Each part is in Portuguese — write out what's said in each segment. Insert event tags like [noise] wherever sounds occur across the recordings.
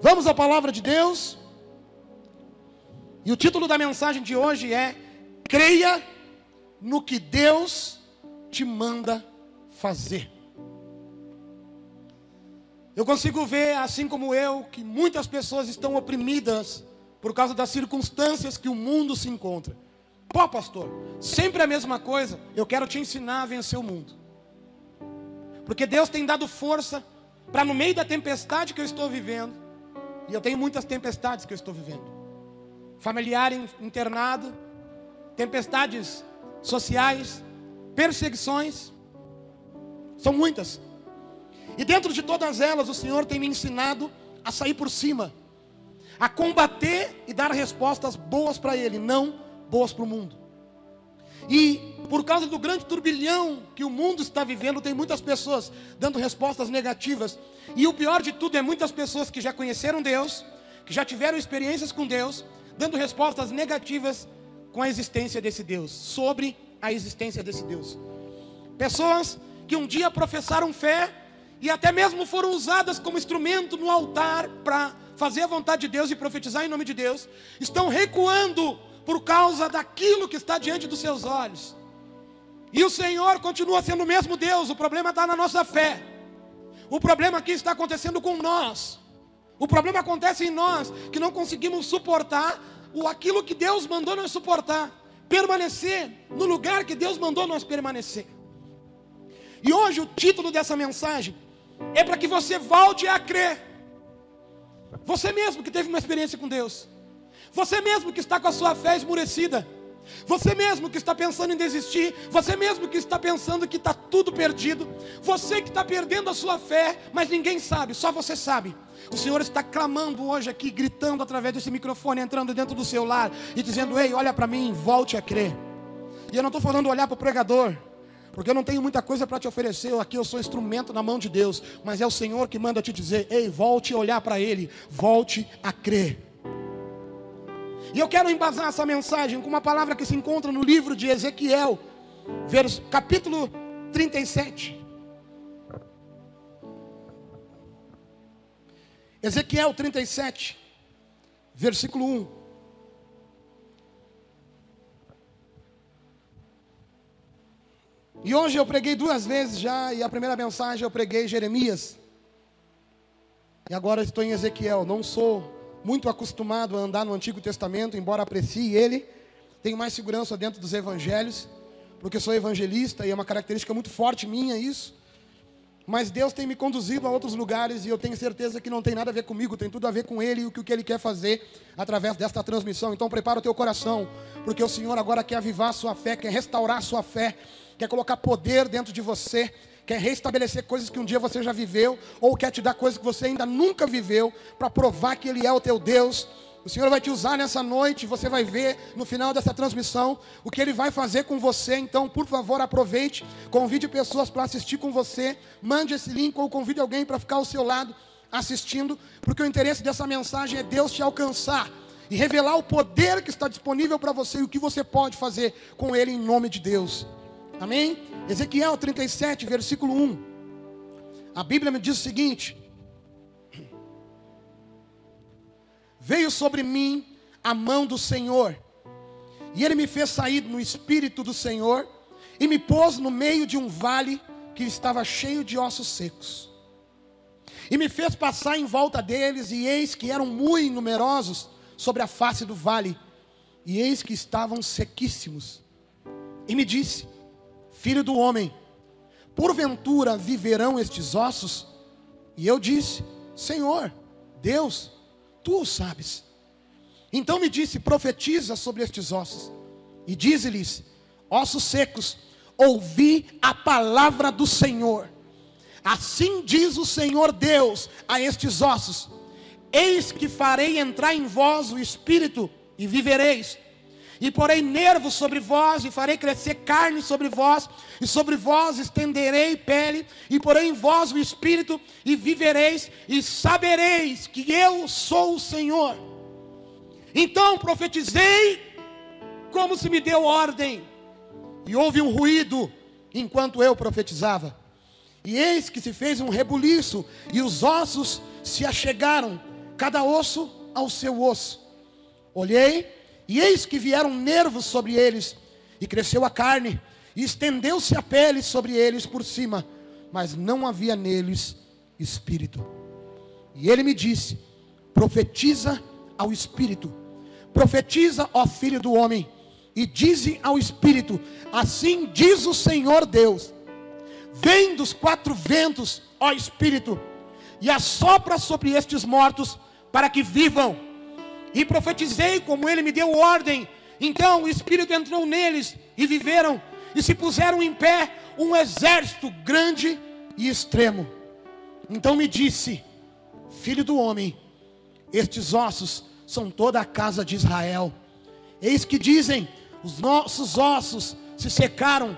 Vamos à palavra de Deus. E o título da mensagem de hoje é: Creia no que Deus te manda fazer. Eu consigo ver, assim como eu, que muitas pessoas estão oprimidas por causa das circunstâncias que o mundo se encontra. Pô, pastor, sempre a mesma coisa. Eu quero te ensinar a vencer o mundo. Porque Deus tem dado força para no meio da tempestade que eu estou vivendo, e eu tenho muitas tempestades que eu estou vivendo. Familiar internado, tempestades sociais, perseguições, são muitas. E dentro de todas elas, o Senhor tem me ensinado a sair por cima, a combater e dar respostas boas para Ele, não boas para o mundo. E por causa do grande turbilhão que o mundo está vivendo, tem muitas pessoas dando respostas negativas. E o pior de tudo é muitas pessoas que já conheceram Deus, que já tiveram experiências com Deus, dando respostas negativas com a existência desse Deus, sobre a existência desse Deus. Pessoas que um dia professaram fé e até mesmo foram usadas como instrumento no altar para fazer a vontade de Deus e profetizar em nome de Deus, estão recuando por causa daquilo que está diante dos seus olhos. E o Senhor continua sendo o mesmo Deus, o problema está na nossa fé. O problema aqui está acontecendo com nós. O problema acontece em nós, que não conseguimos suportar o aquilo que Deus mandou nós suportar, permanecer no lugar que Deus mandou nós permanecer. E hoje o título dessa mensagem é para que você volte a crer. Você mesmo que teve uma experiência com Deus. Você mesmo que está com a sua fé esmurecida. Você mesmo que está pensando em desistir, você mesmo que está pensando que está tudo perdido, você que está perdendo a sua fé, mas ninguém sabe, só você sabe. O Senhor está clamando hoje aqui, gritando através desse microfone, entrando dentro do seu lar e dizendo: Ei, olha para mim, volte a crer. E eu não estou falando olhar para o pregador, porque eu não tenho muita coisa para te oferecer. Aqui eu sou instrumento na mão de Deus, mas é o Senhor que manda te dizer: Ei, volte a olhar para Ele, volte a crer. E eu quero embasar essa mensagem com uma palavra que se encontra no livro de Ezequiel, capítulo 37. Ezequiel 37, versículo 1. E hoje eu preguei duas vezes já, e a primeira mensagem eu preguei Jeremias. E agora estou em Ezequiel. Não sou muito acostumado a andar no Antigo Testamento, embora aprecie ele. Tenho mais segurança dentro dos evangelhos, porque sou evangelista e é uma característica muito forte minha isso. Mas Deus tem me conduzido a outros lugares e eu tenho certeza que não tem nada a ver comigo, tem tudo a ver com Ele e o que Ele quer fazer através desta transmissão. Então prepara o teu coração, porque o Senhor agora quer avivar a sua fé, quer restaurar a sua fé, quer colocar poder dentro de você, quer restabelecer coisas que um dia você já viveu, ou quer te dar coisas que você ainda nunca viveu, para provar que Ele é o teu Deus. O Senhor vai te usar nessa noite, você vai ver no final dessa transmissão o que Ele vai fazer com você. Então, por favor, aproveite, convide pessoas para assistir com você, mande esse link ou convide alguém para ficar ao seu lado assistindo, porque o interesse dessa mensagem é Deus te alcançar e revelar o poder que está disponível para você e o que você pode fazer com Ele em nome de Deus. Amém? Ezequiel 37, versículo 1. A Bíblia me diz o seguinte: Veio sobre mim a mão do Senhor, e ele me fez sair no espírito do Senhor, e me pôs no meio de um vale que estava cheio de ossos secos. E me fez passar em volta deles, e eis que eram muito numerosos sobre a face do vale, e eis que estavam sequíssimos. E me disse: Filho do homem, porventura viverão estes ossos? E eu disse: Senhor, Deus, tu o sabes. Então me disse: Profetiza sobre estes ossos, e dize-lhes: Ossos secos, ouvi a palavra do Senhor. Assim diz o Senhor Deus a estes ossos: Eis que farei entrar em vós o espírito, e vivereis e porei nervos sobre vós, e farei crescer carne sobre vós, e sobre vós estenderei pele, e porei em vós o espírito, e vivereis, e sabereis que eu sou o Senhor. Então profetizei, como se me deu ordem, e houve um ruído enquanto eu profetizava. E eis que se fez um rebuliço, e os ossos se achegaram, cada osso ao seu osso. Olhei, e eis que vieram nervos sobre eles, e cresceu a carne, e estendeu-se a pele sobre eles por cima, mas não havia neles espírito. E ele me disse: profetiza ao espírito, profetiza, ó filho do homem, e dize ao espírito: assim diz o Senhor Deus: vem dos quatro ventos, ó espírito, e assopra sobre estes mortos, para que vivam. E profetizei como ele me deu ordem. Então o espírito entrou neles e viveram e se puseram em pé um exército grande e extremo. Então me disse: Filho do homem, estes ossos são toda a casa de Israel. Eis que dizem: os nossos ossos se secaram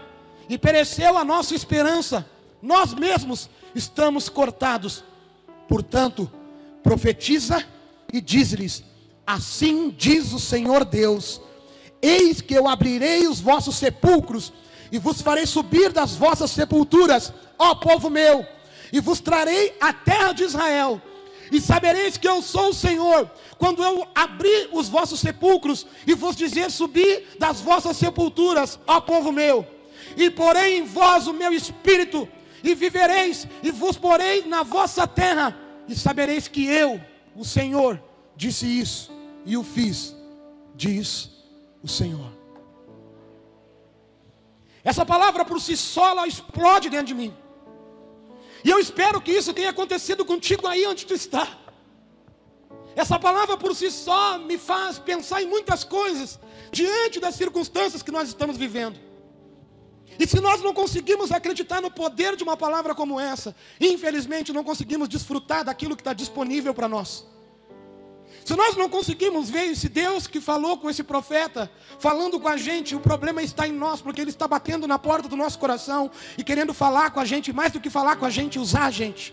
e pereceu a nossa esperança. Nós mesmos estamos cortados. Portanto, profetiza e diz-lhes: Assim diz o Senhor Deus: Eis que eu abrirei os vossos sepulcros e vos farei subir das vossas sepulturas, ó povo meu, e vos trarei a terra de Israel. E sabereis que eu sou o Senhor, quando eu abrir os vossos sepulcros e vos dizer subir das vossas sepulturas, ó povo meu, e porei em vós o meu espírito, e vivereis, e vos porei na vossa terra, e sabereis que eu, o Senhor, disse isso, e o fiz, diz o Senhor. Essa palavra por si só ela explode dentro de mim. E eu espero que isso tenha acontecido contigo aí onde tu está. Essa palavra por si só me faz pensar em muitas coisas diante das circunstâncias que nós estamos vivendo. E se nós não conseguimos acreditar no poder de uma palavra como essa, infelizmente não conseguimos desfrutar daquilo que está disponível para nós. Se nós não conseguimos ver esse Deus que falou com esse profeta, falando com a gente, o problema está em nós, porque ele está batendo na porta do nosso coração e querendo falar com a gente, mais do que falar com a gente, usar a gente.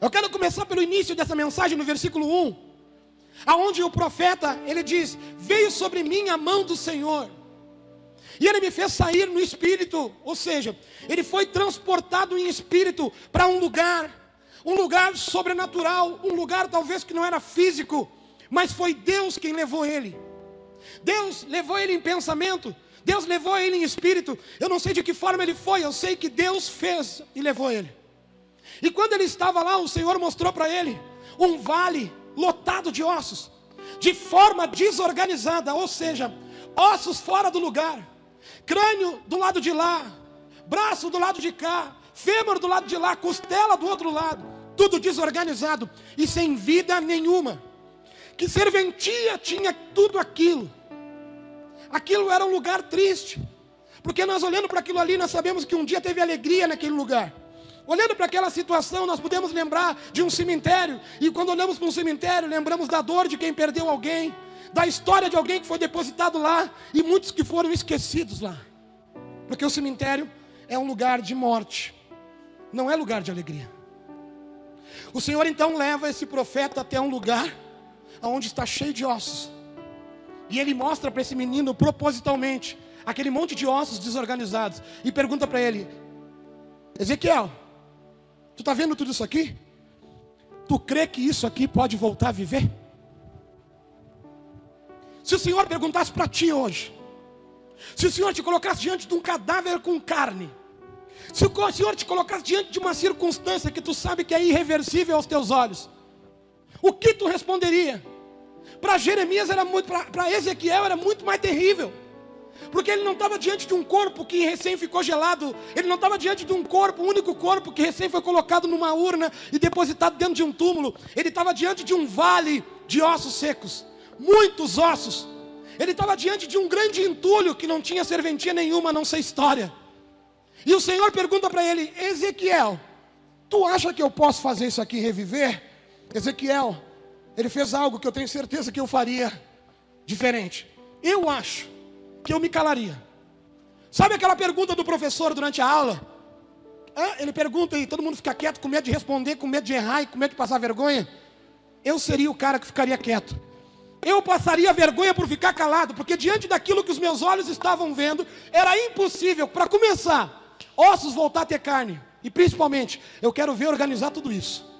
Eu quero começar pelo início dessa mensagem no versículo 1, aonde o profeta, ele diz: "Veio sobre mim a mão do Senhor, e ele me fez sair no espírito", ou seja, ele foi transportado em espírito para um lugar um lugar sobrenatural, um lugar talvez que não era físico, mas foi Deus quem levou ele. Deus levou ele em pensamento, Deus levou ele em espírito. Eu não sei de que forma ele foi, eu sei que Deus fez e levou ele. E quando ele estava lá, o Senhor mostrou para ele um vale lotado de ossos, de forma desorganizada, ou seja, ossos fora do lugar, crânio do lado de lá, braço do lado de cá, fêmur do lado de lá, costela do outro lado tudo desorganizado e sem vida nenhuma. Que serventia tinha tudo aquilo. Aquilo era um lugar triste. Porque nós olhando para aquilo ali, nós sabemos que um dia teve alegria naquele lugar. Olhando para aquela situação, nós podemos lembrar de um cemitério. E quando olhamos para um cemitério, lembramos da dor de quem perdeu alguém, da história de alguém que foi depositado lá e muitos que foram esquecidos lá. Porque o cemitério é um lugar de morte, não é lugar de alegria. O Senhor então leva esse profeta até um lugar onde está cheio de ossos. E ele mostra para esse menino propositalmente aquele monte de ossos desorganizados e pergunta para ele: Ezequiel, tu está vendo tudo isso aqui? Tu crê que isso aqui pode voltar a viver? Se o Senhor perguntasse para ti hoje, se o Senhor te colocasse diante de um cadáver com carne, se o Senhor te colocasse diante de uma circunstância que tu sabe que é irreversível aos teus olhos, o que tu responderia? Para Jeremias era muito, para Ezequiel era muito mais terrível. Porque ele não estava diante de um corpo que recém ficou gelado, ele não estava diante de um corpo, um único corpo que recém foi colocado numa urna e depositado dentro de um túmulo. Ele estava diante de um vale de ossos secos, muitos ossos. Ele estava diante de um grande entulho que não tinha serventia nenhuma, a não ser história. E o Senhor pergunta para ele: Ezequiel, tu acha que eu posso fazer isso aqui reviver? Ezequiel, ele fez algo que eu tenho certeza que eu faria diferente. Eu acho que eu me calaria. Sabe aquela pergunta do professor durante a aula? ele pergunta e todo mundo fica quieto, com medo de responder, com medo de errar e com medo de passar vergonha. Eu seria o cara que ficaria quieto. Eu passaria vergonha por ficar calado, porque diante daquilo que os meus olhos estavam vendo, era impossível, para começar, ossos voltar a ter carne. E principalmente, eu quero ver organizar tudo isso.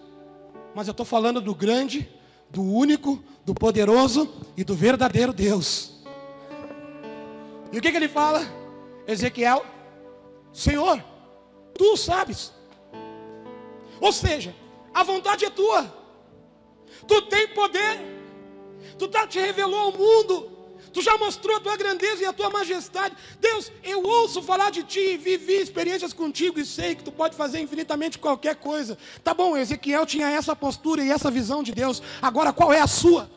mas eu estou falando do grande, do único, do poderoso e do verdadeiro Deus. E o que, que ele fala? Ezequiel, Senhor, tu sabes. Ou seja, a vontade é tua. Tu tem poder. Tu tá te revelou ao mundo. Tu já mostrou a tua grandeza e a tua majestade. Deus, eu ouço falar de ti, vivi experiências contigo e sei que tu pode fazer infinitamente qualquer coisa. Tá bom, Ezequiel tinha essa postura e essa visão de Deus. Agora qual é a sua?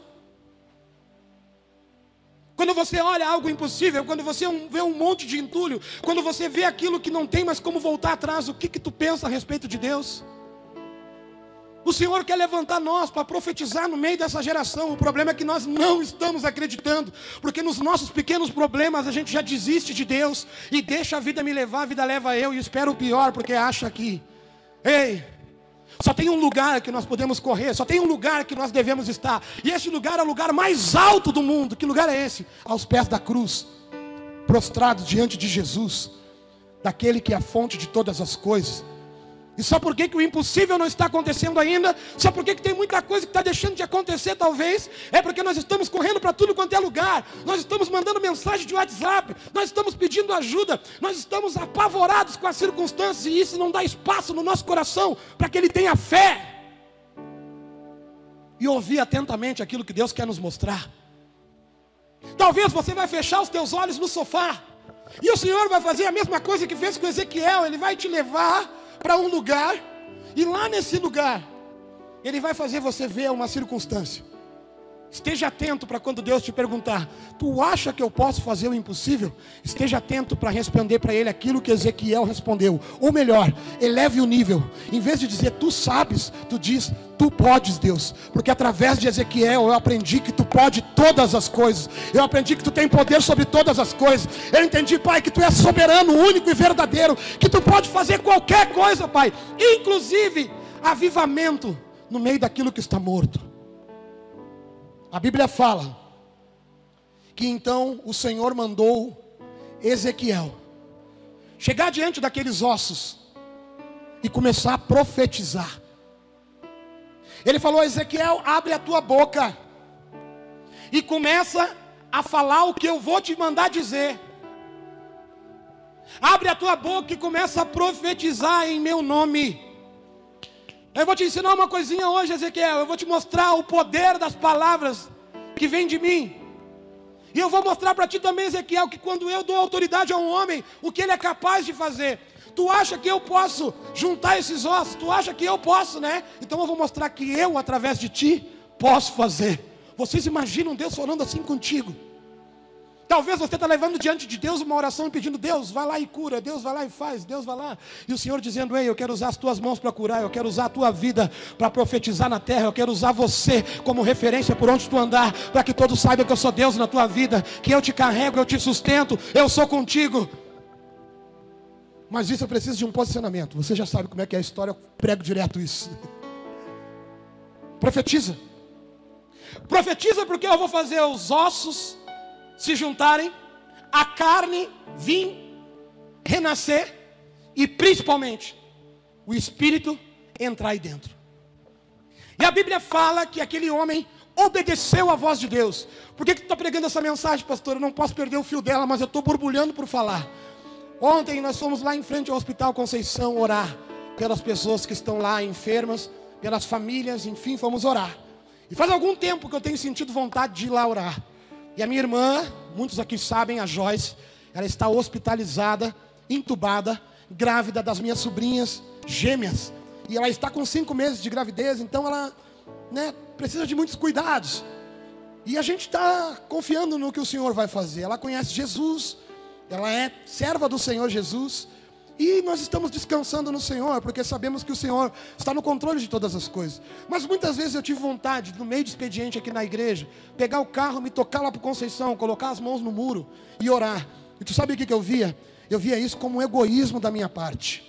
Quando você olha algo impossível, quando você vê um monte de entulho, quando você vê aquilo que não tem mais como voltar atrás, o que que tu pensa a respeito de Deus? O Senhor quer levantar nós para profetizar no meio dessa geração. O problema é que nós não estamos acreditando, porque nos nossos pequenos problemas a gente já desiste de Deus e deixa a vida me levar, a vida leva eu e espera o pior, porque acha que, ei, só tem um lugar que nós podemos correr, só tem um lugar que nós devemos estar, e esse lugar é o lugar mais alto do mundo. Que lugar é esse? Aos pés da cruz, prostrados diante de Jesus, daquele que é a fonte de todas as coisas e sabe por que, que o impossível não está acontecendo ainda? Sabe por que, que tem muita coisa que está deixando de acontecer, talvez? É porque nós estamos correndo para tudo quanto é lugar, nós estamos mandando mensagem de WhatsApp, nós estamos pedindo ajuda, nós estamos apavorados com as circunstâncias, e isso não dá espaço no nosso coração para que ele tenha fé e ouvir atentamente aquilo que Deus quer nos mostrar. Talvez você vai fechar os teus olhos no sofá, e o Senhor vai fazer a mesma coisa que fez com Ezequiel, ele vai te levar para um lugar, e lá nesse lugar, Ele vai fazer você ver uma circunstância. Esteja atento para quando Deus te perguntar: Tu acha que eu posso fazer o impossível? Esteja atento para responder para ele aquilo que Ezequiel respondeu. Ou melhor, eleve o nível. Em vez de dizer tu sabes, tu diz tu podes, Deus. Porque através de Ezequiel eu aprendi que tu pode todas as coisas. Eu aprendi que tu tem poder sobre todas as coisas. Eu entendi, Pai, que tu és soberano, único e verdadeiro. Que tu pode fazer qualquer coisa, Pai. Inclusive avivamento no meio daquilo que está morto. A Bíblia fala que então o Senhor mandou Ezequiel chegar diante daqueles ossos e começar a profetizar. Ele falou: Ezequiel, abre a tua boca e começa a falar o que eu vou te mandar dizer. Abre a tua boca e começa a profetizar em meu nome. Eu vou te ensinar uma coisinha hoje, Ezequiel. Eu vou te mostrar o poder das palavras que vem de mim. E eu vou mostrar para ti também, Ezequiel, que quando eu dou autoridade a um homem, o que ele é capaz de fazer. Tu acha que eu posso juntar esses ossos? Tu acha que eu posso, né? Então eu vou mostrar que eu, através de ti, posso fazer. Vocês imaginam Deus falando assim contigo? Talvez você está levando diante de Deus uma oração pedindo, Deus, vai lá e cura, Deus vai lá e faz, Deus vai lá. E o Senhor dizendo, ei, eu quero usar as tuas mãos para curar, eu quero usar a tua vida para profetizar na terra, eu quero usar você como referência por onde tu andar, para que todos saibam que eu sou Deus na tua vida, que eu te carrego, eu te sustento, eu sou contigo. Mas isso eu preciso de um posicionamento. Você já sabe como é que é a história, eu prego direto isso. Profetiza. Profetiza porque eu vou fazer os ossos se juntarem, a carne vir, renascer e principalmente o espírito entrar aí dentro. E a Bíblia fala que aquele homem obedeceu a voz de Deus. Por que, que tu está pregando essa mensagem, pastor? Eu não posso perder o fio dela, mas eu estou borbulhando por falar. Ontem nós fomos lá em frente ao Hospital Conceição orar pelas pessoas que estão lá enfermas, pelas famílias, enfim, fomos orar. E faz algum tempo que eu tenho sentido vontade de ir lá orar. E a minha irmã, muitos aqui sabem, a Joyce, ela está hospitalizada, entubada, grávida das minhas sobrinhas gêmeas. E ela está com cinco meses de gravidez, então ela né, precisa de muitos cuidados. E a gente está confiando no que o Senhor vai fazer. Ela conhece Jesus, ela é serva do Senhor Jesus. E nós estamos descansando no Senhor, porque sabemos que o Senhor está no controle de todas as coisas. Mas muitas vezes eu tive vontade, no meio de expediente aqui na igreja, pegar o carro, me tocar lá para Conceição, colocar as mãos no muro e orar. E tu sabe o que, que eu via? Eu via isso como um egoísmo da minha parte.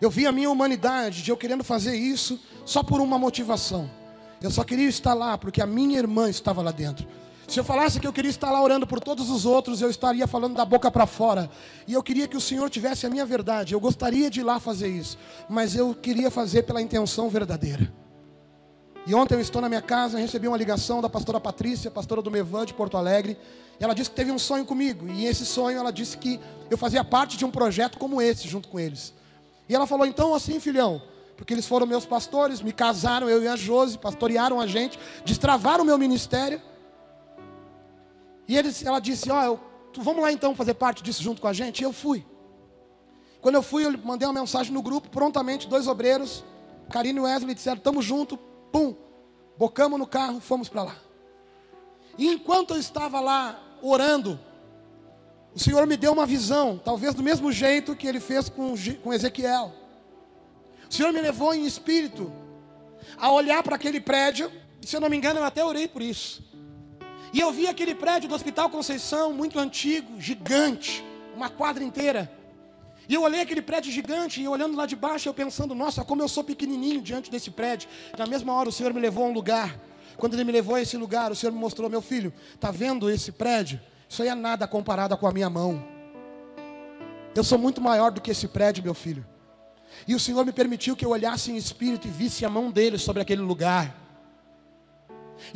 Eu via a minha humanidade de eu querendo fazer isso só por uma motivação. Eu só queria estar lá porque a minha irmã estava lá dentro. Se eu falasse que eu queria estar lá orando por todos os outros, eu estaria falando da boca para fora. E eu queria que o Senhor tivesse a minha verdade. Eu gostaria de ir lá fazer isso, mas eu queria fazer pela intenção verdadeira. E ontem eu estou na minha casa, recebi uma ligação da pastora Patrícia, pastora do Mevan de Porto Alegre. E ela disse que teve um sonho comigo. E esse sonho ela disse que eu fazia parte de um projeto como esse junto com eles. E ela falou: "Então assim, filhão, porque eles foram meus pastores, me casaram, eu e a Josi, pastorearam a gente, destravaram o meu ministério. E eles, ela disse: Ó, oh, vamos lá então fazer parte disso junto com a gente? E eu fui. Quando eu fui, eu mandei uma mensagem no grupo, prontamente, dois obreiros, Karine e Wesley, disseram: Estamos juntos, pum, bocamos no carro, fomos para lá. E enquanto eu estava lá orando, o Senhor me deu uma visão, talvez do mesmo jeito que ele fez com, com Ezequiel. O Senhor me levou em espírito a olhar para aquele prédio, se eu não me engano, eu até orei por isso. E eu vi aquele prédio do Hospital Conceição, muito antigo, gigante, uma quadra inteira. E eu olhei aquele prédio gigante e olhando lá de baixo, eu pensando, nossa, como eu sou pequenininho diante desse prédio. Na mesma hora o Senhor me levou a um lugar. Quando ele me levou a esse lugar, o Senhor me mostrou, meu filho, tá vendo esse prédio? Isso aí é nada comparado com a minha mão. Eu sou muito maior do que esse prédio, meu filho. E o Senhor me permitiu que eu olhasse em espírito e visse a mão dele sobre aquele lugar.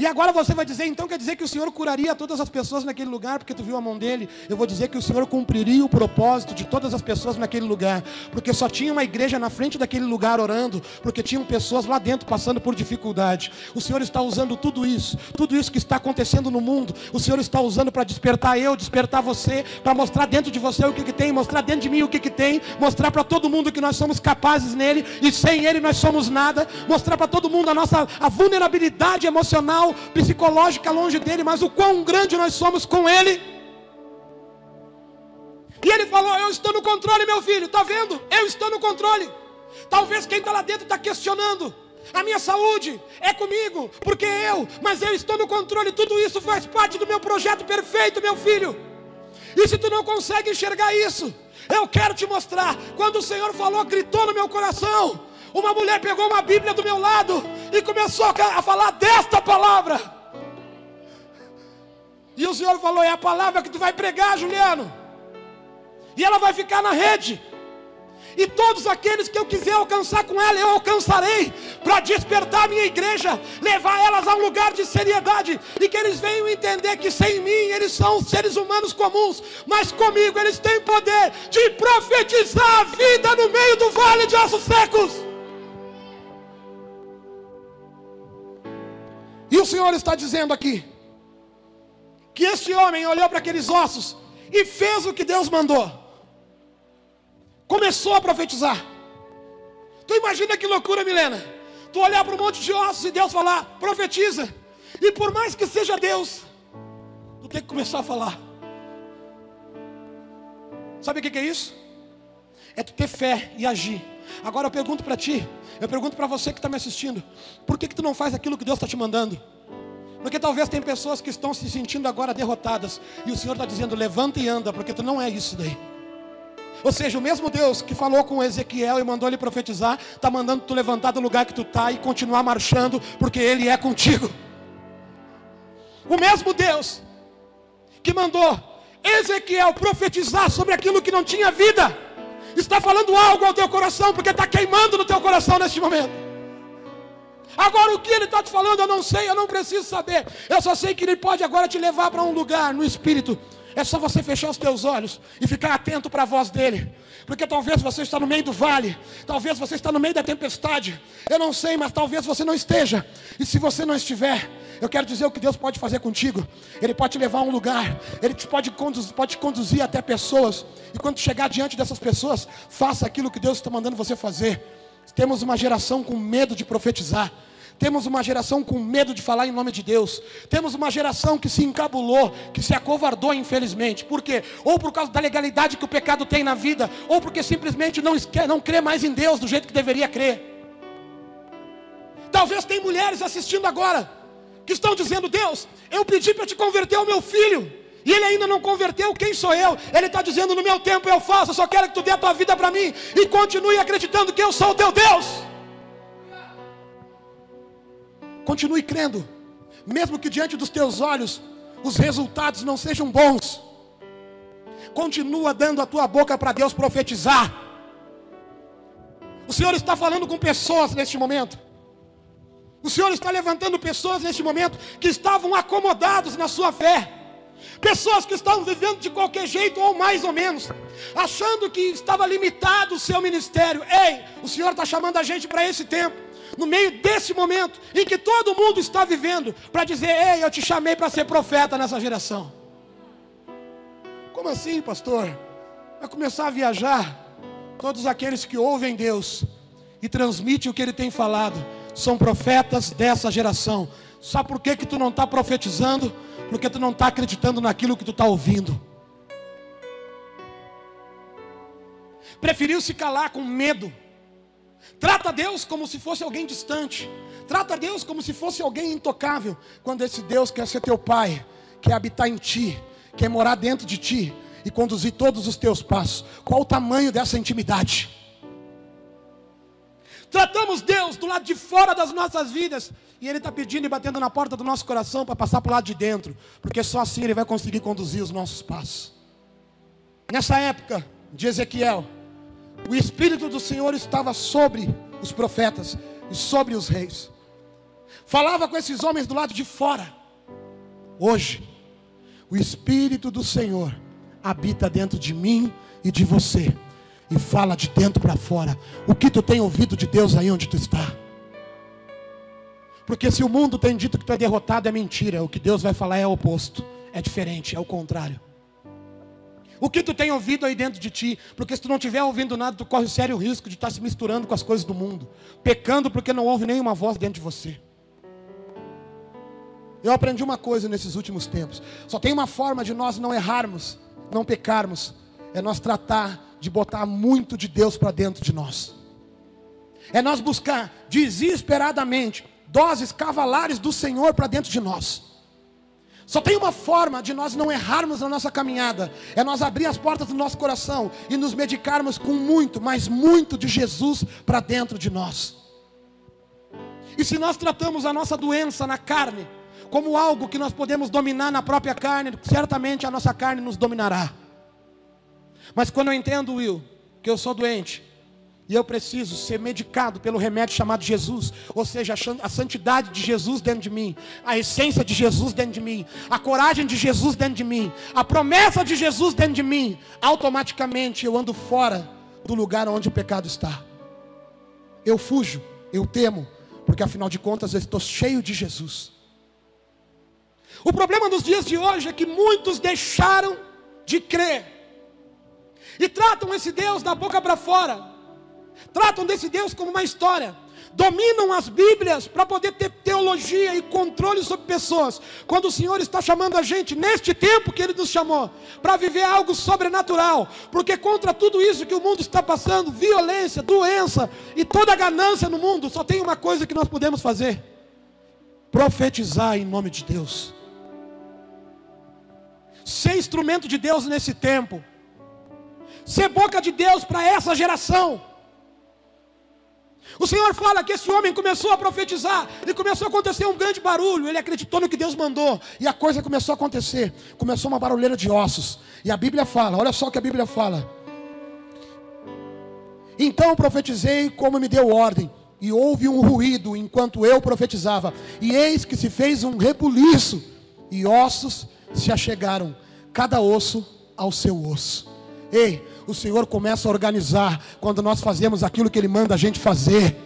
E agora você vai dizer, então quer dizer que o Senhor curaria todas as pessoas naquele lugar porque tu viu a mão dele? Eu vou dizer que o Senhor cumpriria o propósito de todas as pessoas naquele lugar, porque só tinha uma igreja na frente daquele lugar orando, porque tinham pessoas lá dentro passando por dificuldade. O Senhor está usando tudo isso, tudo isso que está acontecendo no mundo, o Senhor está usando para despertar eu, despertar você, para mostrar dentro de você o que, que tem, mostrar dentro de mim o que, que tem, mostrar para todo mundo que nós somos capazes nele e sem ele nós somos nada, mostrar para todo mundo a nossa a vulnerabilidade emocional emocional, psicológica longe dele, mas o quão grande nós somos com ele. E ele falou: Eu estou no controle, meu filho, está vendo? Eu estou no controle. Talvez quem está lá dentro está questionando. A minha saúde é comigo, porque eu, mas eu estou no controle. Tudo isso faz parte do meu projeto perfeito, meu filho. E se tu não consegue enxergar isso, eu quero te mostrar. Quando o Senhor falou, gritou no meu coração: uma mulher pegou uma Bíblia do meu lado e começou a falar desta palavra. E o Senhor falou: É a palavra que tu vai pregar, Juliano. E ela vai ficar na rede. E todos aqueles que eu quiser alcançar com ela, eu alcançarei, para despertar a minha igreja, levar elas a um lugar de seriedade, e que eles venham entender que sem mim eles são seres humanos comuns, mas comigo eles têm poder de profetizar a vida no meio do vale de ossos secos. E o Senhor está dizendo aqui que este homem olhou para aqueles ossos e fez o que Deus mandou. Começou a profetizar. Tu imagina que loucura, Milena? Tu olhar para um monte de ossos e Deus falar, profetiza. E por mais que seja Deus, tu tem que começar a falar. Sabe o que é isso? É tu ter fé e agir. Agora eu pergunto para ti, eu pergunto para você que está me assistindo: por que, que tu não faz aquilo que Deus está te mandando? Porque talvez tem pessoas que estão se sentindo agora derrotadas e o Senhor está dizendo: levanta e anda, porque tu não é isso daí. Ou seja, o mesmo Deus que falou com Ezequiel e mandou ele profetizar, está mandando tu levantar do lugar que tu está e continuar marchando, porque Ele é contigo. O mesmo Deus que mandou Ezequiel profetizar sobre aquilo que não tinha vida está falando algo ao teu coração, porque está queimando no teu coração neste momento. Agora o que ele está te falando, eu não sei, eu não preciso saber. Eu só sei que ele pode agora te levar para um lugar no espírito. É só você fechar os teus olhos e ficar atento para a voz dele. Porque talvez você está no meio do vale, talvez você está no meio da tempestade. Eu não sei, mas talvez você não esteja. E se você não estiver, eu quero dizer o que Deus pode fazer contigo. Ele pode te levar a um lugar, Ele te pode, conduzir, pode te conduzir até pessoas. E quando chegar diante dessas pessoas, faça aquilo que Deus está mandando você fazer. Temos uma geração com medo de profetizar. Temos uma geração com medo de falar em nome de Deus. Temos uma geração que se encabulou, que se acovardou, infelizmente. Por quê? Ou por causa da legalidade que o pecado tem na vida, ou porque simplesmente não, não crê mais em Deus do jeito que deveria crer. Talvez tem mulheres assistindo agora que estão dizendo: Deus, eu pedi para te converter ao meu filho. E ele ainda não converteu, quem sou eu? Ele está dizendo: no meu tempo eu faço, eu só quero que tu dê a tua vida para mim. E continue acreditando que eu sou o teu Deus. Continue crendo, mesmo que diante dos teus olhos os resultados não sejam bons, continua dando a tua boca para Deus profetizar. O Senhor está falando com pessoas neste momento. O Senhor está levantando pessoas neste momento que estavam acomodados na sua fé. Pessoas que estavam vivendo de qualquer jeito ou mais ou menos, achando que estava limitado o seu ministério. Ei, o Senhor está chamando a gente para esse tempo, no meio desse momento em que todo mundo está vivendo, para dizer: Ei, eu te chamei para ser profeta nessa geração. Como assim, pastor? Vai começar a viajar. Todos aqueles que ouvem Deus e transmitem o que Ele tem falado são profetas dessa geração. Sabe por que, que tu não está profetizando? Porque tu não está acreditando naquilo que tu está ouvindo. Preferiu se calar com medo. Trata Deus como se fosse alguém distante. Trata Deus como se fosse alguém intocável. Quando esse Deus quer ser teu pai, quer habitar em ti, quer morar dentro de ti e conduzir todos os teus passos. Qual o tamanho dessa intimidade? Tratamos Deus do lado de fora das nossas vidas. E Ele está pedindo e batendo na porta do nosso coração para passar para o lado de dentro. Porque só assim Ele vai conseguir conduzir os nossos passos. Nessa época de Ezequiel, o Espírito do Senhor estava sobre os profetas e sobre os reis. Falava com esses homens do lado de fora. Hoje, o Espírito do Senhor habita dentro de mim e de você e fala de dentro para fora. O que tu tem ouvido de Deus aí onde tu está? Porque se o mundo tem dito que tu é derrotado, é mentira. O que Deus vai falar é o oposto. É diferente, é o contrário. O que tu tem ouvido aí dentro de ti? Porque se tu não estiver ouvindo nada, tu corre o sério risco de estar se misturando com as coisas do mundo. Pecando porque não ouve nenhuma voz dentro de você. Eu aprendi uma coisa nesses últimos tempos. Só tem uma forma de nós não errarmos, não pecarmos. É nós tratar de botar muito de Deus para dentro de nós. É nós buscar desesperadamente doses cavalares do Senhor para dentro de nós. Só tem uma forma de nós não errarmos na nossa caminhada, é nós abrir as portas do nosso coração e nos medicarmos com muito, mas muito de Jesus para dentro de nós. E se nós tratamos a nossa doença na carne como algo que nós podemos dominar na própria carne, certamente a nossa carne nos dominará. Mas quando eu entendo, Will, que eu sou doente, e eu preciso ser medicado pelo remédio chamado Jesus, ou seja, a santidade de Jesus dentro de mim, a essência de Jesus dentro de mim, a coragem de Jesus dentro de mim, a promessa de Jesus dentro de mim, automaticamente eu ando fora do lugar onde o pecado está. Eu fujo, eu temo, porque afinal de contas eu estou cheio de Jesus. O problema dos dias de hoje é que muitos deixaram de crer e tratam esse Deus da boca para fora. Tratam desse Deus como uma história. Dominam as Bíblias para poder ter teologia e controle sobre pessoas. Quando o Senhor está chamando a gente, neste tempo que Ele nos chamou, para viver algo sobrenatural. Porque contra tudo isso que o mundo está passando violência, doença e toda ganância no mundo só tem uma coisa que nós podemos fazer: profetizar em nome de Deus. Ser instrumento de Deus nesse tempo ser boca de Deus para essa geração. O Senhor fala que esse homem começou a profetizar, e começou a acontecer um grande barulho. Ele acreditou no que Deus mandou, e a coisa começou a acontecer. Começou uma barulheira de ossos. E a Bíblia fala: olha só o que a Bíblia fala. Então profetizei como me deu ordem, e houve um ruído enquanto eu profetizava, e eis que se fez um rebuliço, e ossos se achegaram, cada osso ao seu osso. Ei, o Senhor começa a organizar quando nós fazemos aquilo que Ele manda a gente fazer.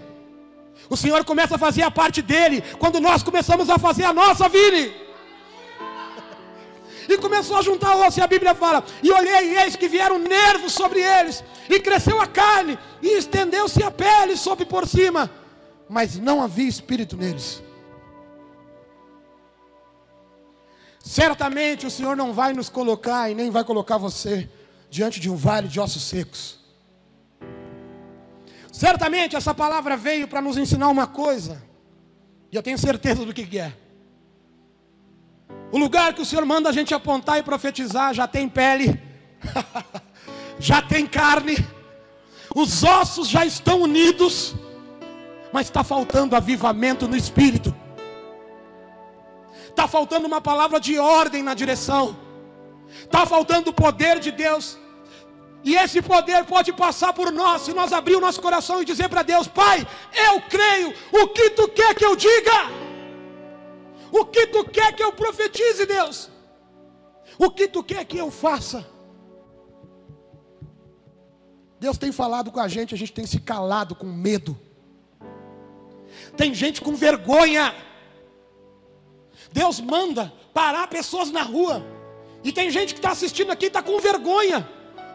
O Senhor começa a fazer a parte dele quando nós começamos a fazer a nossa, Vini. E começou a juntar osso, e a Bíblia fala: E olhei, e eis que vieram nervos sobre eles, e cresceu a carne, e estendeu-se a pele sobre por cima, mas não havia espírito neles. Certamente o Senhor não vai nos colocar e nem vai colocar você diante de um vale de ossos secos. Certamente essa palavra veio para nos ensinar uma coisa, e eu tenho certeza do que é. O lugar que o Senhor manda a gente apontar e profetizar já tem pele, [laughs] já tem carne, os ossos já estão unidos, mas está faltando avivamento no espírito. Está faltando uma palavra de ordem na direção. Está faltando o poder de Deus. E esse poder pode passar por nós se nós abrir o nosso coração e dizer para Deus: Pai, eu creio. O que tu quer que eu diga? O que tu quer que eu profetize, Deus? O que tu quer que eu faça? Deus tem falado com a gente, a gente tem se calado com medo. Tem gente com vergonha. Deus manda parar pessoas na rua. E tem gente que está assistindo aqui e está com vergonha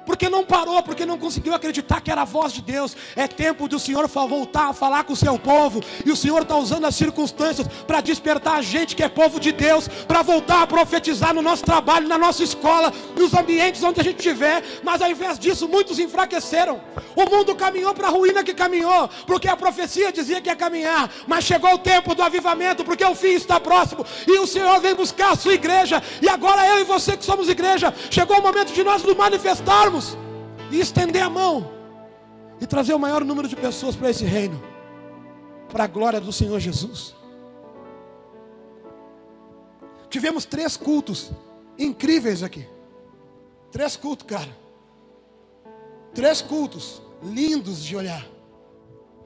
porque não parou, porque não conseguiu acreditar que era a voz de Deus. É tempo do Senhor voltar a falar com o seu povo, e o Senhor está usando as circunstâncias para despertar a gente que é povo de Deus, para voltar a profetizar no nosso trabalho, na nossa escola, nos ambientes onde a gente estiver. Mas ao invés disso, muitos enfraqueceram. O mundo caminhou para a ruína que caminhou, porque a profecia dizia que ia caminhar, mas chegou o tempo do avivamento, porque o fim está próximo, e o Senhor vem buscar a sua igreja, e agora eu e você que somos igreja, chegou o momento de nós nos manifestarmos e estender a mão e trazer o maior número de pessoas para esse reino, para a glória do Senhor Jesus. Tivemos três cultos incríveis aqui. Três cultos, cara. Três cultos lindos de olhar.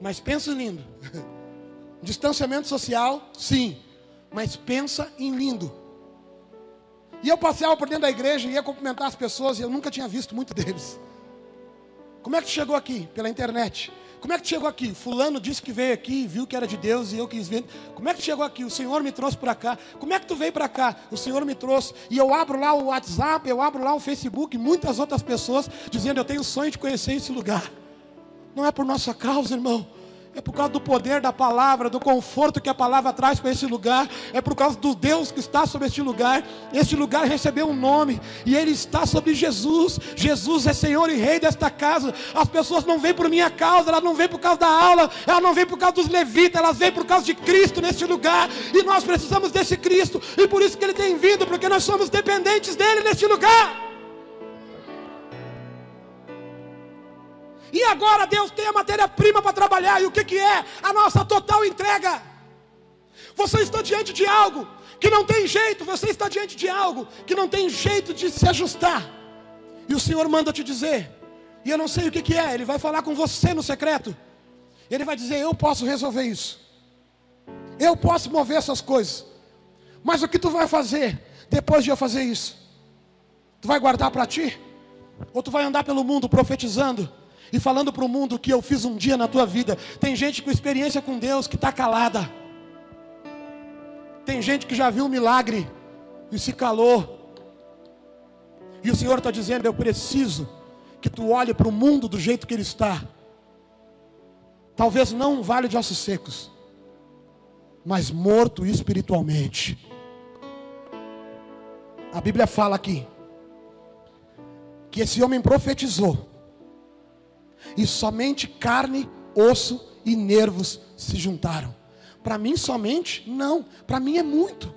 Mas pensa lindo. [laughs] Distanciamento social, sim. Mas pensa em lindo. E eu passeava por dentro da igreja e ia cumprimentar as pessoas e eu nunca tinha visto muito deles. Como é que tu chegou aqui? Pela internet. Como é que tu chegou aqui? Fulano disse que veio aqui, viu que era de Deus e eu quis ver. Como é que tu chegou aqui? O Senhor me trouxe para cá. Como é que tu veio para cá? O Senhor me trouxe. E eu abro lá o WhatsApp, eu abro lá o Facebook, muitas outras pessoas dizendo: Eu tenho sonho de conhecer esse lugar. Não é por nossa causa, irmão. É por causa do poder da palavra, do conforto que a palavra traz para esse lugar. É por causa do Deus que está sobre este lugar. Este lugar recebeu um nome e ele está sobre Jesus. Jesus é Senhor e Rei desta casa. As pessoas não vêm por minha causa, elas não vêm por causa da aula, elas não vêm por causa dos levitas, elas vêm por causa de Cristo neste lugar. E nós precisamos desse Cristo. E por isso que ele tem vindo, porque nós somos dependentes dele neste lugar. E agora Deus tem a matéria-prima para trabalhar. E o que, que é? A nossa total entrega. Você está diante de algo que não tem jeito. Você está diante de algo que não tem jeito de se ajustar. E o Senhor manda te dizer. E eu não sei o que, que é. Ele vai falar com você no secreto. Ele vai dizer: Eu posso resolver isso. Eu posso mover essas coisas. Mas o que tu vai fazer depois de eu fazer isso? Tu vai guardar para ti? Ou tu vai andar pelo mundo profetizando? E falando para o mundo que eu fiz um dia na tua vida. Tem gente com experiência com Deus que está calada. Tem gente que já viu um milagre e se calou. E o Senhor está dizendo: Eu preciso que tu olhe para o mundo do jeito que ele está. Talvez não um vale de ossos secos, mas morto espiritualmente. A Bíblia fala aqui que esse homem profetizou e somente carne, osso e nervos se juntaram. Para mim somente? Não, para mim é muito.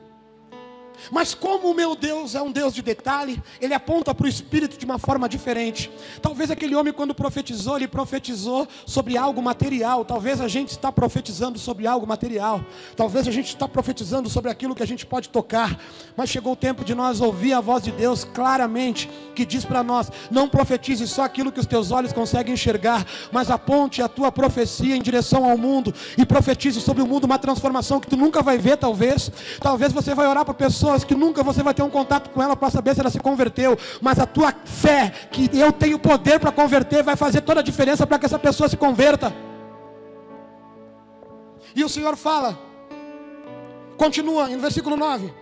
Mas como o meu Deus é um Deus de detalhe, ele aponta para o Espírito de uma forma diferente. Talvez aquele homem, quando profetizou, ele profetizou sobre algo material. Talvez a gente está profetizando sobre algo material. Talvez a gente está profetizando sobre aquilo que a gente pode tocar. Mas chegou o tempo de nós ouvir a voz de Deus claramente, que diz para nós: não profetize só aquilo que os teus olhos conseguem enxergar, mas aponte a tua profecia em direção ao mundo e profetize sobre o mundo uma transformação que tu nunca vai ver, talvez. Talvez você vai orar para pessoas pessoas que nunca você vai ter um contato com ela para saber se ela se converteu, mas a tua fé, que eu tenho poder para converter, vai fazer toda a diferença para que essa pessoa se converta. E o Senhor fala, continua no versículo 9.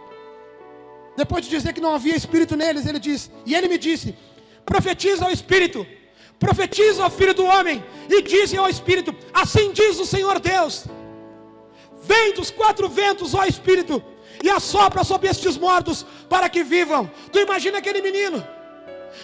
Depois de dizer que não havia espírito neles, ele diz: E ele me disse: Profetiza ao espírito, profetiza ao filho do homem, e dize ao espírito: Assim diz o Senhor Deus: Vem dos quatro ventos, ó espírito, e assopra sobre estes mortos para que vivam. Tu imagina aquele menino,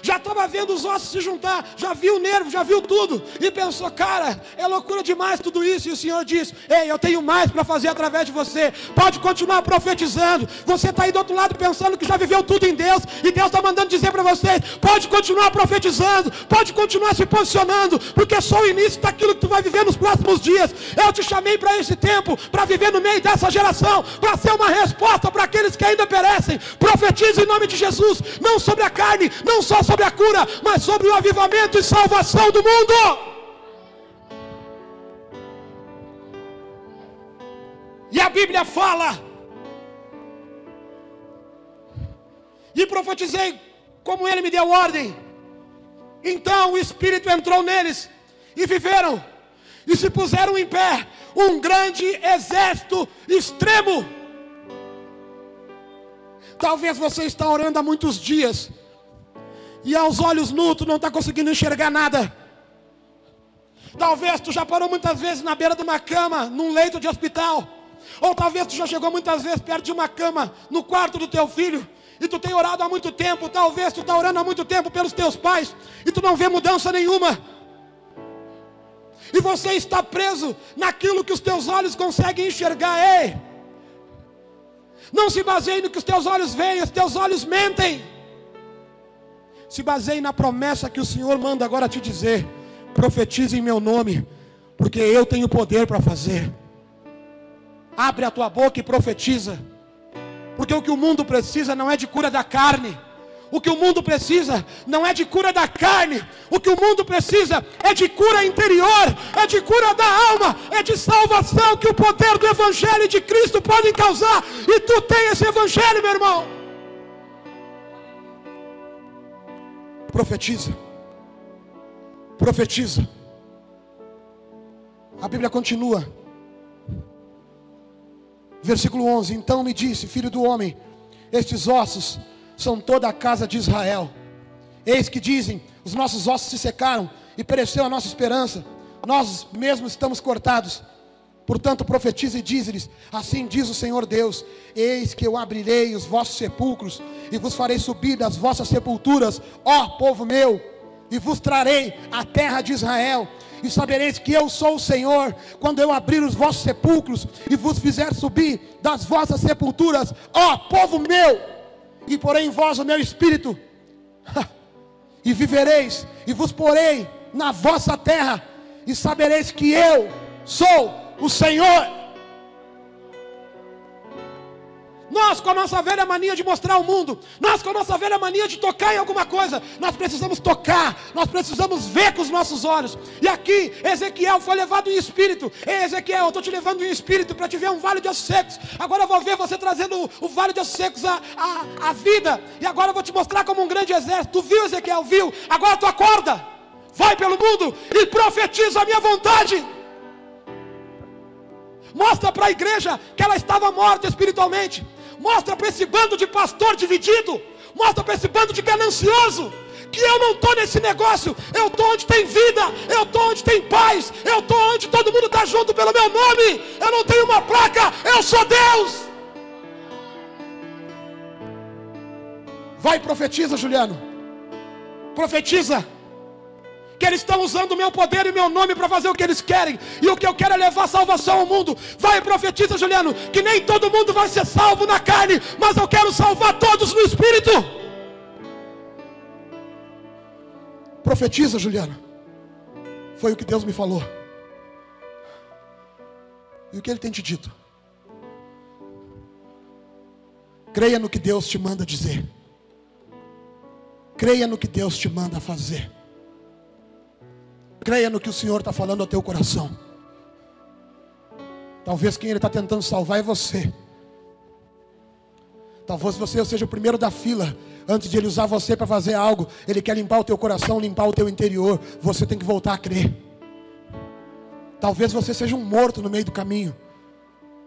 já estava vendo os ossos se juntar, já viu o nervo, já viu tudo, e pensou, cara, é loucura demais tudo isso. E o Senhor disse: Ei, eu tenho mais para fazer através de você. Pode continuar profetizando. Você está aí do outro lado pensando que já viveu tudo em Deus, e Deus está mandando dizer para vocês: pode continuar profetizando, pode continuar se posicionando, porque é só o início daquilo que tu vai viver nos próximos dias. Eu te chamei para esse tempo, para viver no meio dessa geração, para ser uma resposta para aqueles que ainda perecem. Profetize em nome de Jesus, não sobre a carne, não sobre a cura, mas sobre o avivamento e salvação do mundo. E a Bíblia fala, e profetizei como ele me deu ordem. Então o Espírito entrou neles e viveram, e se puseram em pé, um grande exército extremo. Talvez você está orando há muitos dias, e aos olhos nus tu não está conseguindo enxergar nada. Talvez tu já parou muitas vezes na beira de uma cama, num leito de hospital. Ou talvez tu já chegou muitas vezes perto de uma cama, no quarto do teu filho. E tu tem orado há muito tempo. Talvez tu está orando há muito tempo pelos teus pais. E tu não vê mudança nenhuma. E você está preso naquilo que os teus olhos conseguem enxergar. Ei! Não se baseie no que os teus olhos veem, os teus olhos mentem. Se baseie na promessa que o Senhor manda agora te dizer. Profetize em meu nome, porque eu tenho poder para fazer. Abre a tua boca e profetiza. Porque o que o mundo precisa não é de cura da carne. O que o mundo precisa não é de cura da carne. O que o mundo precisa é de cura interior, é de cura da alma, é de salvação que o poder do Evangelho de Cristo pode causar. E tu tem esse Evangelho, meu irmão. Profetiza. Profetiza. A Bíblia continua. Versículo 11: Então me disse, filho do homem, estes ossos são toda a casa de Israel. Eis que dizem: os nossos ossos se secaram e pereceu a nossa esperança. Nós mesmos estamos cortados. Portanto, profetiza e diz-lhes: Assim diz o Senhor Deus: Eis que eu abrirei os vossos sepulcros e vos farei subir das vossas sepulturas, ó povo meu, e vos trarei a terra de Israel. E sabereis que eu sou o Senhor, quando eu abrir os vossos sepulcros e vos fizer subir das vossas sepulturas, ó povo meu, e porei em vós o meu espírito, e vivereis, e vos porei na vossa terra, e sabereis que eu sou o Senhor. Nós, com a nossa velha mania de mostrar o mundo, nós, com a nossa velha mania de tocar em alguma coisa, nós precisamos tocar, nós precisamos ver com os nossos olhos. E aqui, Ezequiel foi levado em espírito. Ei, Ezequiel, eu estou te levando em espírito para te ver um vale de ossos secos. Agora eu vou ver você trazendo o, o vale de ossos secos à, à, à vida. E agora eu vou te mostrar como um grande exército. Tu viu, Ezequiel? Viu? Agora tu acorda, vai pelo mundo e profetiza a minha vontade. Mostra para a igreja que ela estava morta espiritualmente. Mostra para esse bando de pastor dividido. Mostra para esse bando de ganancioso. Que eu não estou nesse negócio. Eu estou onde tem vida. Eu estou onde tem paz. Eu estou onde todo mundo está junto pelo meu nome. Eu não tenho uma placa. Eu sou Deus. Vai profetiza, Juliano. Profetiza que eles estão usando o meu poder e meu nome para fazer o que eles querem, e o que eu quero é levar salvação ao mundo. Vai profetiza, Juliano, que nem todo mundo vai ser salvo na carne, mas eu quero salvar todos no espírito. Profetiza, Juliano. Foi o que Deus me falou. E o que Ele tem te dito? Creia no que Deus te manda dizer. Creia no que Deus te manda fazer. Creia no que o Senhor está falando ao teu coração. Talvez quem Ele está tentando salvar é você. Talvez você seja o primeiro da fila. Antes de Ele usar você para fazer algo, Ele quer limpar o teu coração, limpar o teu interior. Você tem que voltar a crer. Talvez você seja um morto no meio do caminho.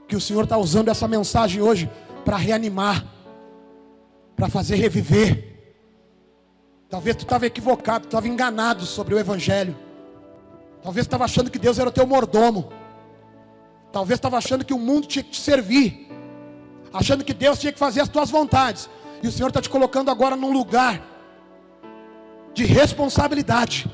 Que o Senhor está usando essa mensagem hoje para reanimar, para fazer reviver. Talvez tu estava equivocado, tu estava enganado sobre o Evangelho. Talvez estava achando que Deus era o teu mordomo. Talvez estava achando que o mundo tinha que te servir. Achando que Deus tinha que fazer as tuas vontades. E o Senhor está te colocando agora num lugar de responsabilidade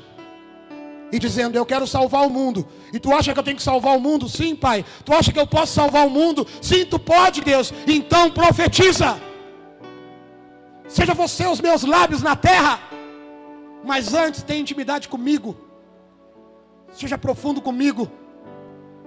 e dizendo: Eu quero salvar o mundo. E tu acha que eu tenho que salvar o mundo? Sim, Pai. Tu acha que eu posso salvar o mundo? Sim, tu pode, Deus. Então profetiza. Seja você os meus lábios na terra. Mas antes tenha intimidade comigo. Seja profundo comigo.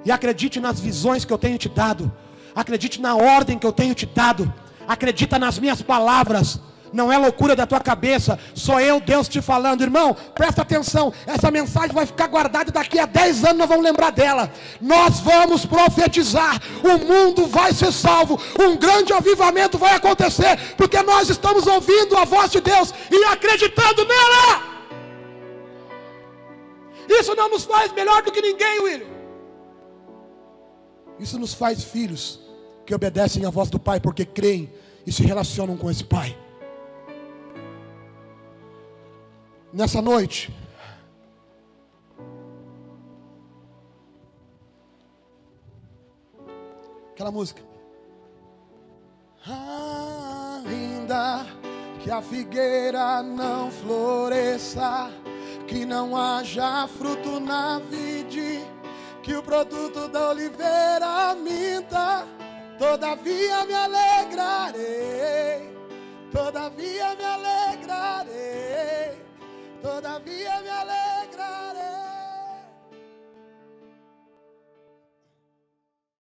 E acredite nas visões que eu tenho te dado. Acredite na ordem que eu tenho te dado. Acredita nas minhas palavras não é loucura da tua cabeça, sou eu, Deus, te falando, irmão, presta atenção, essa mensagem vai ficar guardada daqui a 10 anos nós vamos lembrar dela. Nós vamos profetizar, o mundo vai ser salvo, um grande avivamento vai acontecer, porque nós estamos ouvindo a voz de Deus e acreditando nela. Isso não nos faz melhor do que ninguém, William. Isso nos faz filhos que obedecem à voz do Pai porque creem e se relacionam com esse Pai. nessa noite. Aquela música. Ainda que a figueira não floresça, que não haja fruto na vide, que o produto da oliveira minta, todavia me alegrarei, todavia me alegrarei Todavia me